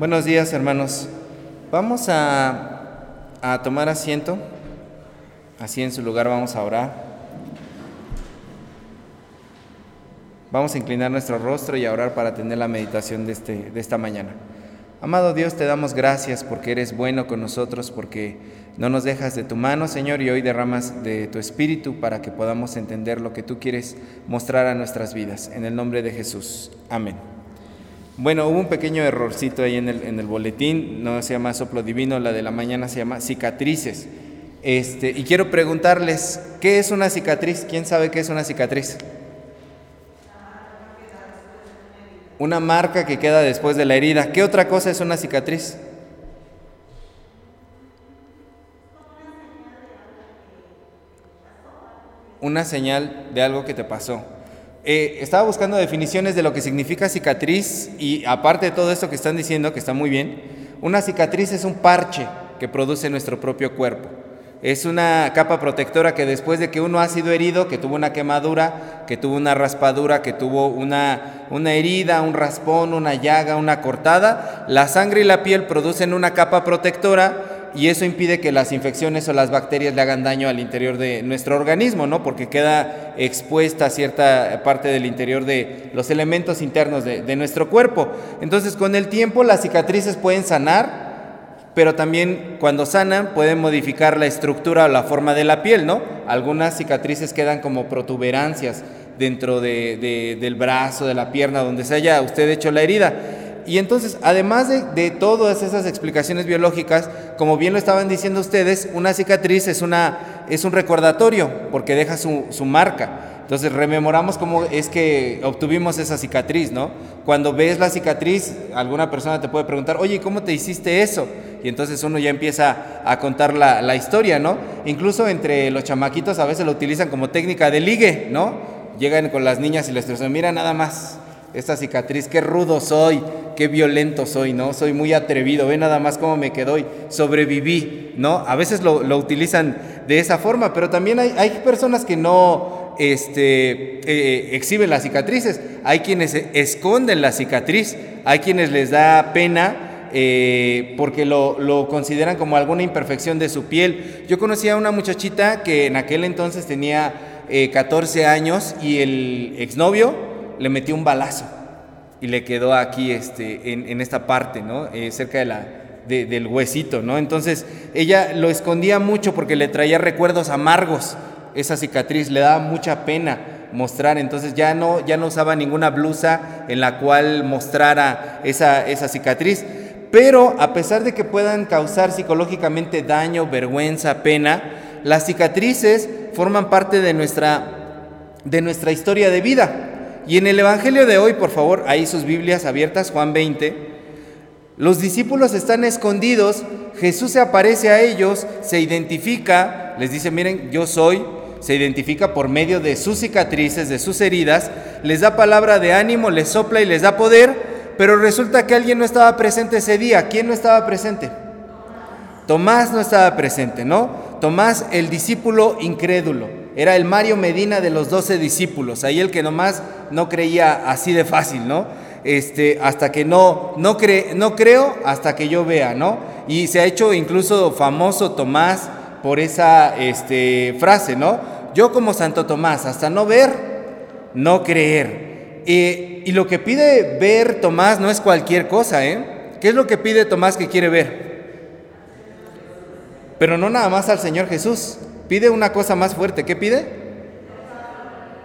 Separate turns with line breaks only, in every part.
Buenos días, hermanos. Vamos a, a, tomar asiento. Así en su lugar vamos a orar. Vamos a inclinar nuestro rostro y a orar para tener la meditación de, este, de esta mañana. Amado Dios, te damos gracias porque eres bueno con nosotros, porque no nos dejas de tu mano, Señor, y hoy derramas de tu espíritu para que podamos entender lo que tú quieres mostrar a nuestras vidas. En el nombre de Jesús. Amén. Bueno, hubo un pequeño errorcito ahí en el, en el boletín, no se llama soplo divino, la de la mañana se llama cicatrices. Este, y quiero preguntarles, ¿qué es una cicatriz? ¿Quién sabe qué es una cicatriz? Una marca que queda después de la herida. ¿Qué otra cosa es una cicatriz? Una señal de algo que te pasó. Eh, estaba buscando definiciones de lo que significa cicatriz y aparte de todo esto que están diciendo, que está muy bien, una cicatriz es un parche que produce nuestro propio cuerpo. Es una capa protectora que después de que uno ha sido herido, que tuvo una quemadura, que tuvo una raspadura, que tuvo una, una herida, un raspón, una llaga, una cortada, la sangre y la piel producen una capa protectora y eso impide que las infecciones o las bacterias le hagan daño al interior de nuestro organismo, ¿no? Porque queda expuesta cierta parte del interior de los elementos internos de, nuestro cuerpo. Entonces, con el tiempo las cicatrices pueden sanar, pero también cuando sanan pueden modificar la estructura o la forma de la piel, ¿no? Algunas cicatrices quedan como protuberancias dentro de, de, del brazo, de la pierna, donde se haya usted hecho la herida. Y entonces, además de, todas esas explicaciones biológicas, como bien lo estaban diciendo ustedes, una cicatriz es, una, es un recordatorio porque deja su, su marca. Entonces rememoramos cómo es que obtuvimos esa cicatriz, ¿no? Cuando ves la cicatriz, alguna persona te puede preguntar, oye, ¿cómo te hiciste eso? Y entonces uno ya empieza a contar la, la historia, ¿no? Incluso entre los chamaquitos a veces lo utilizan como técnica de ligue, ¿no? Llegan con las niñas y les dicen, mira nada más, esta cicatriz, qué rudo soy, qué violento soy, ¿no? Soy muy atrevido, ve nada más cómo me quedó y sobreviví, ¿no? A veces lo, lo utilizan de esa forma, pero también hay, hay personas que no este, eh, exhiben las cicatrices, hay quienes esconden la cicatriz, hay quienes les da pena. Eh, porque lo, lo, consideran como alguna imperfección de su piel. Yo conocí a una muchachita que en aquel entonces tenía eh, 14 años y el exnovio le metió un balazo y le quedó aquí este, en, en esta parte, ¿no? Eh, cerca de la, de, del huesito, ¿no? Entonces ella lo escondía mucho porque le traía recuerdos amargos esa cicatriz, le daba mucha pena mostrar, entonces ya no, ya no usaba ninguna blusa en la cual mostrara esa, esa cicatriz. Pero a pesar de que puedan causar psicológicamente daño, vergüenza, pena, las cicatrices forman parte de nuestra, de nuestra historia de vida. Y en el Evangelio de hoy, por favor, ahí sus Biblias abiertas, Juan 20, los discípulos están escondidos, Jesús se aparece a ellos, se identifica, les dice, miren, yo soy, se identifica por medio de sus cicatrices, de sus heridas, les da palabra de ánimo, les sopla y les da poder, pero resulta que alguien no estaba presente ese día. ¿Quién no estaba presente? Tomás no estaba presente, ¿no? Tomás, el discípulo incrédulo. Era el Mario Medina de los doce discípulos, ahí el que nomás no creía así de fácil, ¿no? Este, hasta que no, no, cre, no creo hasta que yo vea, ¿no? Y se ha hecho incluso famoso Tomás por esa este, frase, ¿no? Yo como Santo Tomás, hasta no ver, no creer. Eh, y lo que pide ver Tomás no es cualquier cosa, ¿eh? ¿Qué es lo que pide Tomás que quiere ver? Pero no nada más al Señor Jesús. Pide una cosa más fuerte. ¿Qué pide?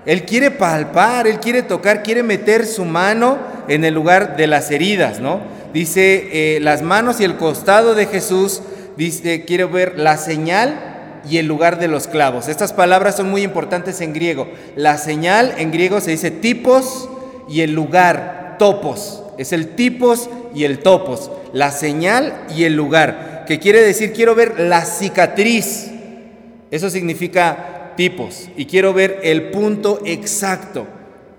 Él quiere palpar, él quiere tocar, quiere meter su mano en el lugar de las heridas, ¿no? Dice eh, las manos y el costado de Jesús, dice, quiere ver la señal y el lugar de los clavos. Estas palabras son muy importantes en griego. La señal en griego se dice tipos y el lugar, topos. Es el tipos y el topos. La señal y el lugar. Que quiere decir, quiero ver la cicatriz. Eso significa tipos. Y quiero ver el punto exacto,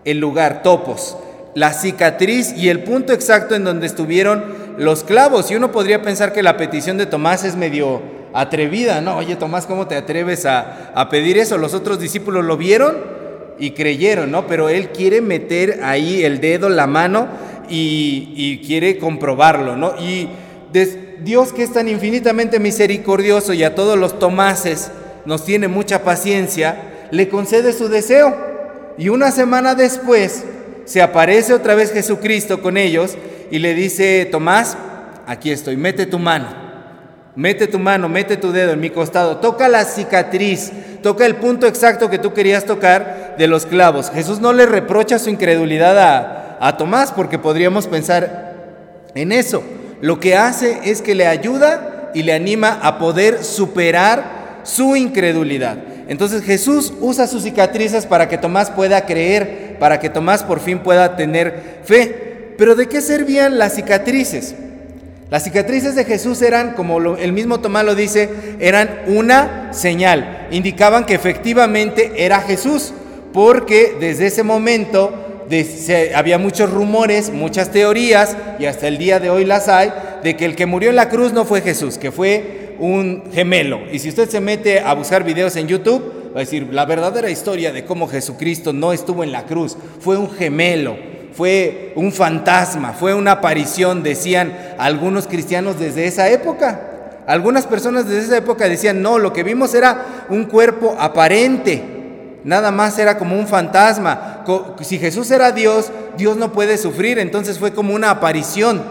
el lugar, topos. La cicatriz y el punto exacto en donde estuvieron los clavos. Y uno podría pensar que la petición de Tomás es medio atrevida, ¿no? Oye, Tomás, ¿cómo te atreves a, a pedir eso? Los otros discípulos lo vieron y creyeron, ¿no? Pero él quiere meter ahí el dedo, la mano, y, quiere comprobarlo, ¿no? Y Dios que es tan infinitamente misericordioso y a todos los Tomases nos tiene mucha paciencia, le concede su deseo. Y una semana después se aparece otra vez Jesucristo con ellos y le dice, Tomás, aquí estoy, mete tu mano. Mete tu mano, mete tu dedo en mi costado, toca la cicatriz, toca el punto exacto que tú querías tocar de los clavos. Jesús no le reprocha su incredulidad a, a Tomás porque podríamos pensar en eso. Lo que hace es que le ayuda y le anima a poder superar su incredulidad. Entonces Jesús usa sus cicatrices para que Tomás pueda creer, para que Tomás por fin pueda tener fe. Pero ¿de qué servían las cicatrices? Las cicatrices de Jesús eran, como el mismo Tomás lo dice, eran una señal. Indicaban que efectivamente era Jesús, porque desde ese momento había muchos rumores, muchas teorías, y hasta el día de hoy las hay, de que el que murió en la cruz no fue Jesús, que fue un gemelo. Y si usted se mete a buscar videos en YouTube, va a decir la verdadera historia de cómo Jesucristo no estuvo en la cruz, fue un gemelo fue un fantasma, fue una aparición, decían algunos cristianos desde esa época. Algunas personas desde esa época decían, no, lo que vimos era un cuerpo aparente, nada más era como un fantasma. Si Jesús era Dios, Dios no puede sufrir, entonces fue como una aparición,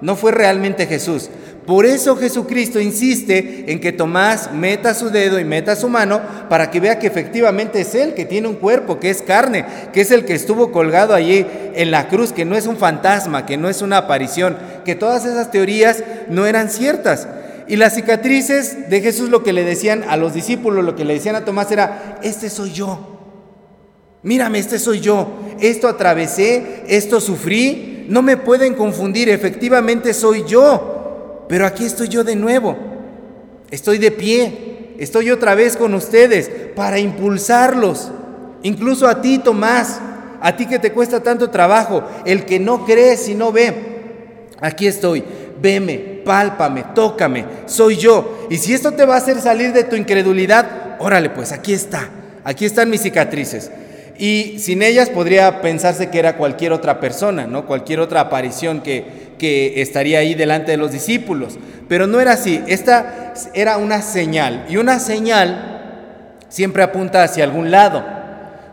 no fue realmente Jesús. Por eso Jesucristo insiste en que Tomás meta su dedo y meta su mano para que vea que efectivamente es Él, que tiene un cuerpo, que es carne, que es el que estuvo colgado allí en la cruz, que no es un fantasma, que no es una aparición, que todas esas teorías no eran ciertas. Y las cicatrices de Jesús lo que le decían a los discípulos, lo que le decían a Tomás era, este soy yo. Mírame, este soy yo. Esto atravesé, esto sufrí. No me pueden confundir, efectivamente soy yo. Pero aquí estoy yo de nuevo. Estoy de pie. Estoy otra vez con ustedes para impulsarlos. Incluso a ti, Tomás, a ti que te cuesta tanto trabajo, el que no cree si no ve. Aquí estoy. Veme, pálpame, tócame. Soy yo. Y si esto te va a hacer salir de tu incredulidad, órale, pues aquí está. Aquí están mis cicatrices. Y sin ellas podría pensarse que era cualquier otra persona, ¿no? Cualquier otra aparición que, que estaría ahí delante de los discípulos. Pero no era así, esta era una señal. Y una señal siempre apunta hacia algún lado.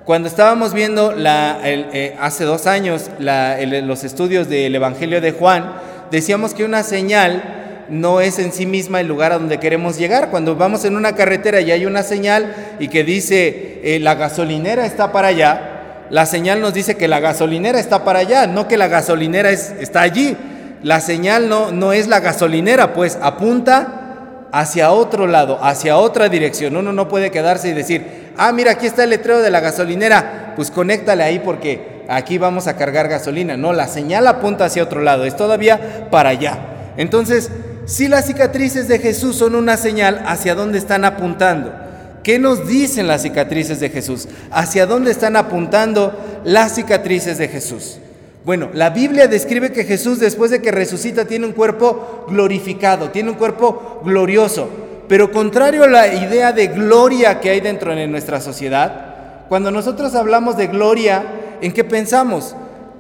Cuando estábamos viendo la, eh, hace dos años los estudios del Evangelio de Juan, decíamos que una señal no es en sí misma el lugar a donde queremos llegar. Cuando vamos en una carretera y hay una señal y que dice eh, la gasolinera está para allá, la señal nos dice que la gasolinera está para allá, no que la gasolinera está allí la señal no, no es la gasolinera, pues apunta hacia otro lado, hacia otra dirección. Uno no puede quedarse y decir, ah, mira, aquí está el letrero de la gasolinera, pues conéctale ahí porque aquí vamos a cargar gasolina. No, la señal apunta hacia otro lado, es todavía para allá. Entonces, si las cicatrices de Jesús son una señal, ¿hacia dónde están apuntando? ¿Qué nos dicen las cicatrices de Jesús? ¿Hacia dónde están apuntando las cicatrices de Jesús? Bueno, la Biblia describe que Jesús después de que resucita tiene un cuerpo glorificado, tiene un cuerpo glorioso. Pero contrario a la idea de gloria que hay dentro de nuestra sociedad, cuando nosotros hablamos de gloria, ¿en qué pensamos?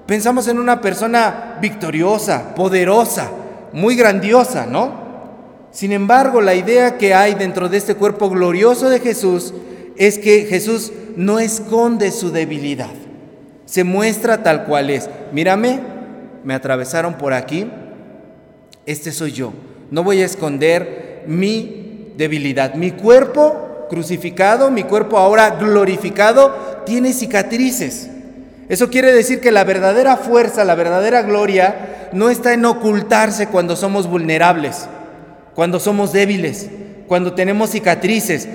Pensamos en una persona victoriosa, poderosa, muy grandiosa, ¿no? Sin embargo, la idea que hay dentro de este cuerpo glorioso de Jesús es que Jesús no esconde su debilidad se muestra tal cual es. Mírame, me atravesaron por aquí, este soy yo. No voy a esconder mi debilidad. Mi cuerpo crucificado, mi cuerpo ahora glorificado, tiene cicatrices. Eso quiere decir que la verdadera fuerza, la verdadera gloria, no está en ocultarse cuando somos vulnerables, cuando somos débiles, cuando tenemos cicatrices.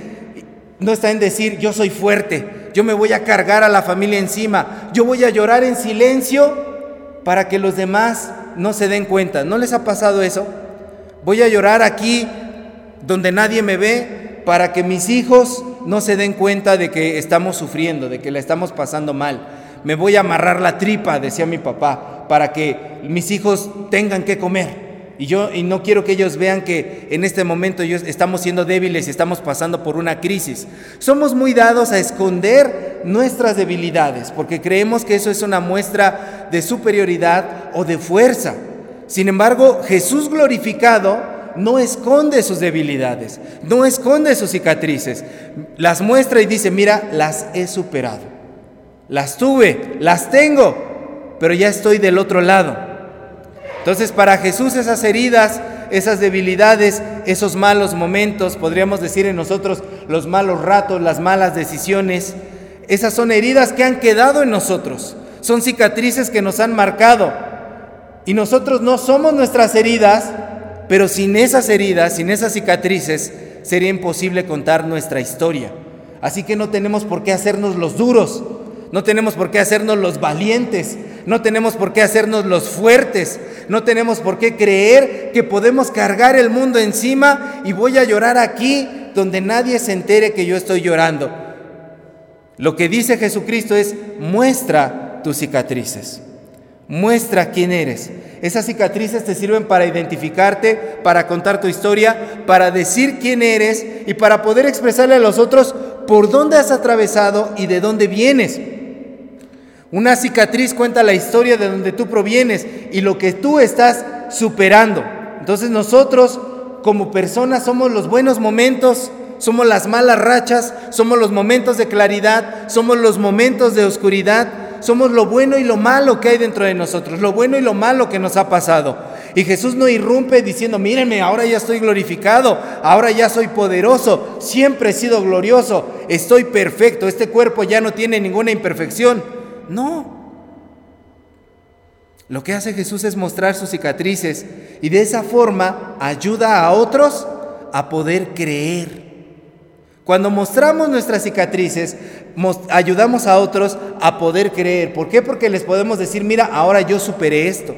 No está en decir yo soy fuerte, yo me voy a cargar a la familia encima, yo voy a llorar en silencio para que los demás no se den cuenta. ¿No les ha pasado eso? Voy a llorar aquí donde nadie me ve para que mis hijos no se den cuenta de que estamos sufriendo, de que la estamos pasando mal. Me voy a amarrar la tripa, decía mi papá, para que mis hijos tengan que comer. Y yo y no quiero que ellos vean que en este momento ellos estamos siendo débiles y estamos pasando por una crisis. Somos muy dados a esconder nuestras debilidades porque creemos que eso es una muestra de superioridad o de fuerza. Sin embargo, Jesús glorificado no esconde sus debilidades, no esconde sus cicatrices, las muestra y dice, mira, las he superado, las tuve, las tengo, pero ya estoy del otro lado. Entonces para Jesús esas heridas, esas debilidades, esos malos momentos, podríamos decir en nosotros los malos ratos, las malas decisiones, esas son heridas que han quedado en nosotros, son cicatrices que nos han marcado. Y nosotros no somos nuestras heridas, pero sin esas heridas, sin esas cicatrices, sería imposible contar nuestra historia. Así que no tenemos por qué hacernos los duros, no tenemos por qué hacernos los valientes, no tenemos por qué hacernos los fuertes, no tenemos por qué creer que podemos cargar el mundo encima y voy a llorar aquí donde nadie se entere que yo estoy llorando. Lo que dice Jesucristo es, muestra tus cicatrices. Muestra quién eres. Esas cicatrices te sirven para identificarte, para contar tu historia, para decir quién eres y para poder expresarle a los otros por dónde has atravesado y de dónde vienes. Una cicatriz cuenta la historia de donde tú provienes y lo que tú estás superando. Entonces nosotros como personas somos los buenos momentos, somos las malas rachas, somos los momentos de claridad, somos los momentos de oscuridad, somos lo bueno y lo malo que hay dentro de nosotros, lo bueno y lo malo que nos ha pasado. Y Jesús no irrumpe diciendo, mírenme, ahora ya estoy glorificado, ahora ya soy poderoso, siempre he sido glorioso, estoy perfecto, este cuerpo ya no tiene ninguna imperfección. No. Lo que hace Jesús es mostrar sus cicatrices y de esa forma ayuda a otros a poder creer. Cuando mostramos nuestras cicatrices, ayudamos a otros a poder creer. ¿Por qué? Porque les podemos decir, mira, ahora yo superé esto.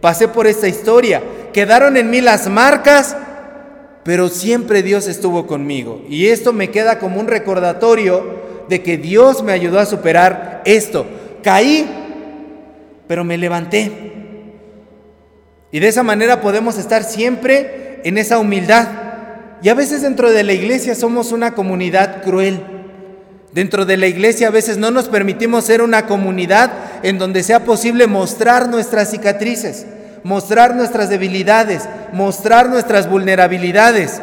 Pasé por esta historia. Quedaron en mí las marcas, pero siempre Dios estuvo conmigo. Y esto me queda como un recordatorio de que Dios me ayudó a superar esto. Caí, pero me levanté. Y de esa manera podemos estar siempre en esa humildad y a veces dentro de la iglesia somos una comunidad cruel. Dentro de la iglesia a veces no nos permitimos ser una comunidad en donde sea posible mostrar nuestras cicatrices, mostrar nuestras debilidades, mostrar nuestras vulnerabilidades.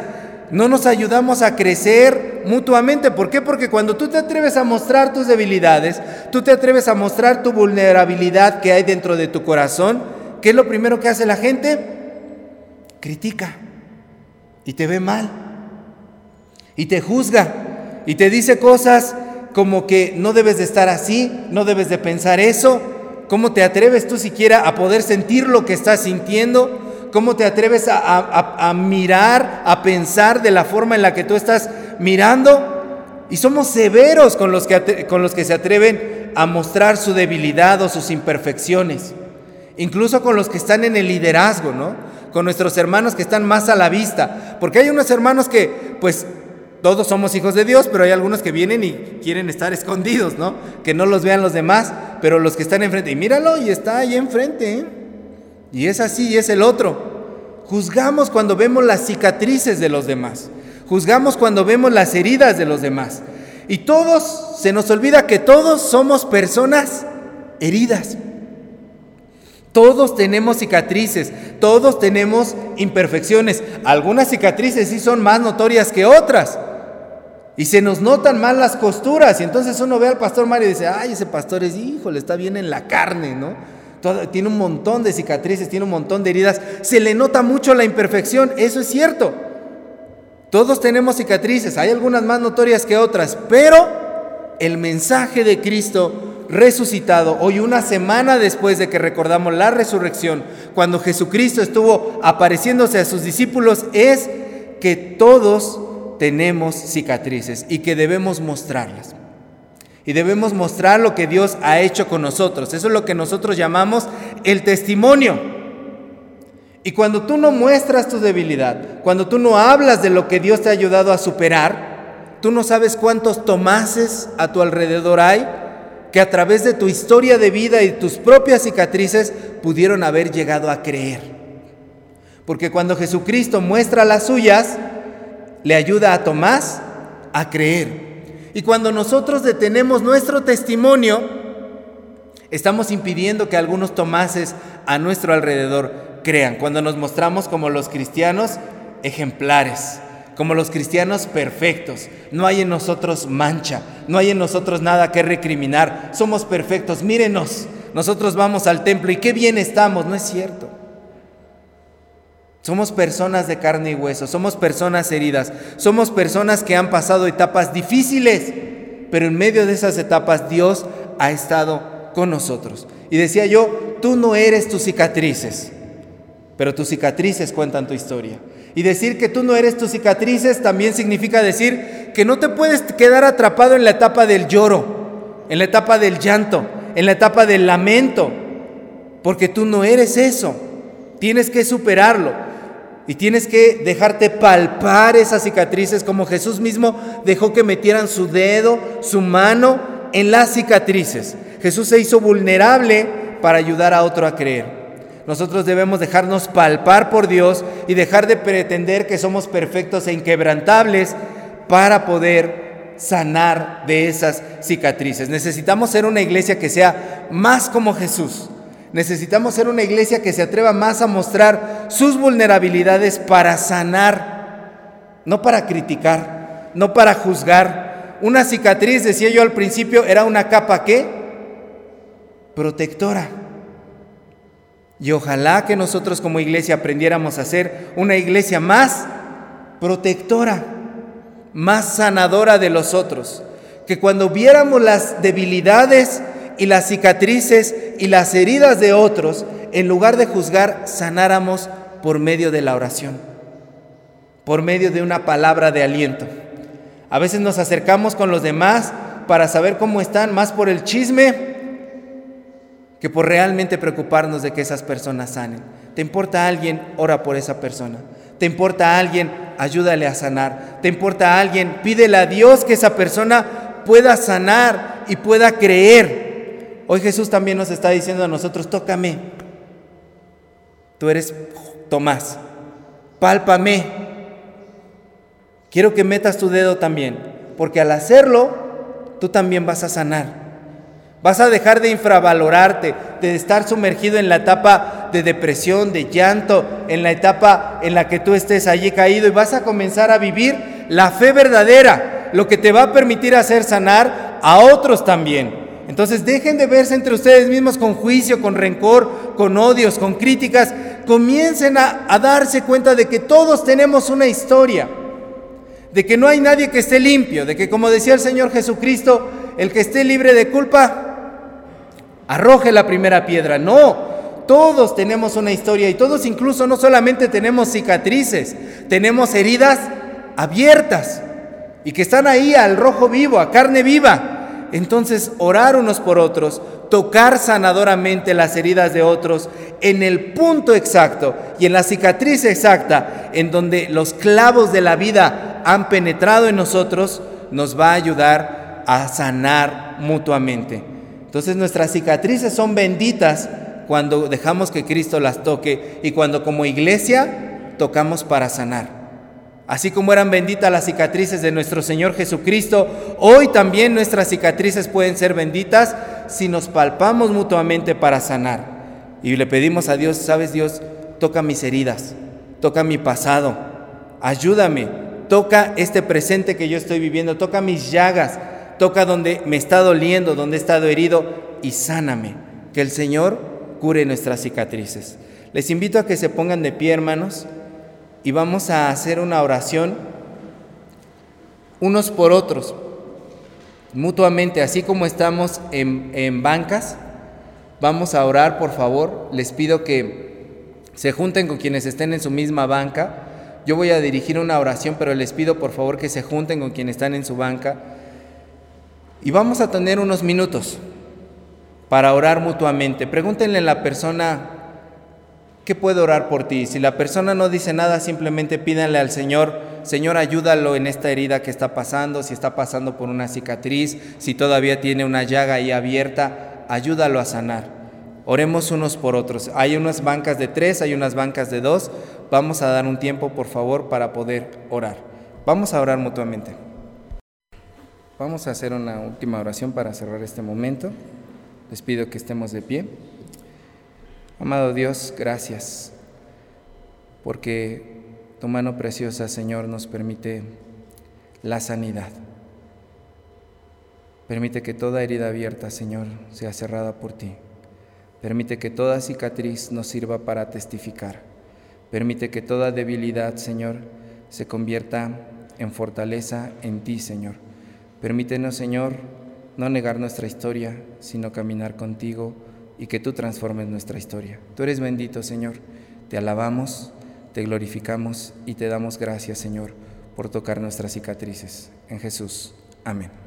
No nos ayudamos a crecer mutuamente. ¿Por qué? Porque cuando tú te atreves a mostrar tus debilidades, tú te atreves a mostrar tu vulnerabilidad que hay dentro de tu corazón, ¿qué es lo primero que hace la gente? Critica y te ve mal y te juzga y te dice cosas como que no debes de estar así, no debes de pensar eso. ¿Cómo te atreves tú siquiera a poder sentir lo que estás sintiendo? ¿Cómo te atreves a, mirar, a pensar de la forma en la que tú estás mirando? Y somos severos con los, que, con los que se atreven a mostrar su debilidad o sus imperfecciones. Incluso con los que están en el liderazgo, ¿no? con nuestros hermanos que están más a la vista. Porque hay unos hermanos que, pues, todos somos hijos de Dios, pero hay algunos que vienen y quieren estar escondidos, ¿no? Que no los vean los demás, pero los que están enfrente, y míralo, y está ahí enfrente, ¿eh? Y es así, y es el otro. Juzgamos cuando vemos las cicatrices de los demás. Juzgamos cuando vemos las heridas de los demás. Y todos, se nos olvida que todos somos personas heridas. Todos tenemos cicatrices, todos tenemos imperfecciones. Algunas cicatrices sí son más notorias que otras. Y se nos notan más las costuras. Y entonces uno ve al pastor Mario y dice, ay, ese pastor es, híjole, está bien en la carne, ¿no? tiene un montón de cicatrices, tiene un montón de heridas. Se le nota mucho la imperfección, eso es cierto. Todos tenemos cicatrices, hay algunas más notorias que otras, pero el mensaje de Cristo resucitado, hoy una semana después de que recordamos la resurrección, cuando Jesucristo estuvo apareciéndose a sus discípulos, es que todos tenemos cicatrices y que debemos mostrarlas. Y debemos mostrar lo que Dios ha hecho con nosotros. Eso es lo que nosotros llamamos el testimonio. Y cuando tú no muestras tu debilidad, cuando tú no hablas de lo que Dios te ha ayudado a superar, tú no sabes cuántos tomases a tu alrededor hay que a través de tu historia de vida y tus propias cicatrices pudieron haber llegado a creer. Porque cuando Jesucristo muestra las suyas, le ayuda a Tomás a creer. Y cuando nosotros detenemos nuestro testimonio, estamos impidiendo que algunos Tomases a nuestro alrededor crean. Cuando nos mostramos como los cristianos ejemplares, como los cristianos perfectos. No hay en nosotros mancha, no hay en nosotros nada que recriminar. Somos perfectos, mírenos. Nosotros vamos al templo y qué bien estamos, no es cierto. Somos personas de carne y hueso, somos personas heridas, somos personas que han pasado etapas difíciles, pero en medio de esas etapas Dios ha estado con nosotros. Y decía yo, tú no eres tus cicatrices, pero tus cicatrices cuentan tu historia. Y decir que tú no eres tus cicatrices también significa decir que no te puedes quedar atrapado en la etapa del lloro, en la etapa del llanto, en la etapa del lamento, porque tú no eres eso. Tienes que superarlo. Y tienes que dejarte palpar esas cicatrices como Jesús mismo dejó que metieran su dedo, su mano en las cicatrices. Jesús se hizo vulnerable para ayudar a otro a creer. Nosotros debemos dejarnos palpar por Dios y dejar de pretender que somos perfectos e inquebrantables para poder sanar de esas cicatrices. Necesitamos ser una iglesia que sea más como Jesús Necesitamos ser una iglesia que se atreva más a mostrar sus vulnerabilidades para sanar, no para criticar, no para juzgar. Una cicatriz, decía yo al principio, era una capa ¿qué? Protectora. Y ojalá que nosotros como iglesia aprendiéramos a ser una iglesia más protectora, más sanadora de los otros. Que cuando viéramos las debilidades y las cicatrices y las heridas de otros, en lugar de juzgar, sanáramos por medio de la oración, por medio de una palabra de aliento. A veces nos acercamos con los demás para saber cómo están, más por el chisme que por realmente preocuparnos de que esas personas sanen. ¿Te importa a alguien? Ora por esa persona. ¿Te importa a alguien? Ayúdale a sanar. ¿Te importa a alguien? Pídele a Dios que esa persona pueda sanar y pueda creer Hoy Jesús también nos está diciendo a nosotros, tócame. Tú eres Tomás, pálpame. Quiero que metas tu dedo también, porque al hacerlo, tú también vas a sanar. Vas a dejar de infravalorarte, de estar sumergido en la etapa de depresión, de llanto, en la etapa en la que tú estés allí caído y vas a comenzar a vivir la fe verdadera, lo que te va a permitir hacer sanar a otros también. Entonces dejen de verse entre ustedes mismos con juicio, con rencor, con odios, con críticas. Comiencen a, darse cuenta de que todos tenemos una historia, de que no hay nadie que esté limpio, de que como decía el Señor Jesucristo, el que esté libre de culpa, arroje la primera piedra. No, todos tenemos una historia y todos incluso no solamente tenemos cicatrices, tenemos heridas abiertas y que están ahí al rojo vivo, a carne viva entonces, orar unos por otros, tocar sanadoramente las heridas de otros en el punto exacto y en la cicatriz exacta en donde los clavos de la vida han penetrado en nosotros, nos va a ayudar a sanar mutuamente. Entonces nuestras cicatrices son benditas cuando dejamos que Cristo las toque y cuando como iglesia tocamos para sanar. Así como eran benditas las cicatrices de nuestro Señor Jesucristo, hoy también nuestras cicatrices pueden ser benditas si nos palpamos mutuamente para sanar. Y le pedimos a Dios, sabes Dios, toca mis heridas, toca mi pasado, ayúdame, toca este presente que yo estoy viviendo, toca mis llagas, toca donde me está doliendo, donde he estado herido y sáname. Que el Señor cure nuestras cicatrices. Les invito a que se pongan de pie, hermanos y vamos a hacer una oración unos por otros, mutuamente, así como estamos en, bancas. Vamos a orar, por favor. Les pido que se junten con quienes estén en su misma banca. Yo voy a dirigir una oración, pero les pido por favor que se junten con quienes están en su banca. Y vamos a tener unos minutos para orar mutuamente. Pregúntenle a la persona ¿Qué puedo orar por ti? Si la persona no dice nada, simplemente pídanle al Señor, Señor, ayúdalo en esta herida que está pasando, si está pasando por una cicatriz, si todavía tiene una llaga ahí abierta, ayúdalo a sanar. Oremos unos por otros. Hay unas bancas de tres, hay unas bancas de dos. vamos a dar un tiempo, por favor, para poder orar. Vamos a orar mutuamente. Vamos a hacer una última oración para cerrar este momento. Les pido que estemos de pie. Amado Dios, gracias, porque tu mano preciosa, Señor, nos permite la sanidad. Permite que toda herida abierta, Señor, sea cerrada por ti. Permite que toda cicatriz nos sirva para testificar. Permite que toda debilidad, Señor, se convierta en fortaleza en ti, Señor. Permítenos, Señor, no negar nuestra historia, sino caminar contigo y que tú transformes nuestra historia. Tú eres bendito, Señor. Te alabamos, te glorificamos y te damos gracias, Señor, por tocar nuestras cicatrices. En Jesús. Amén.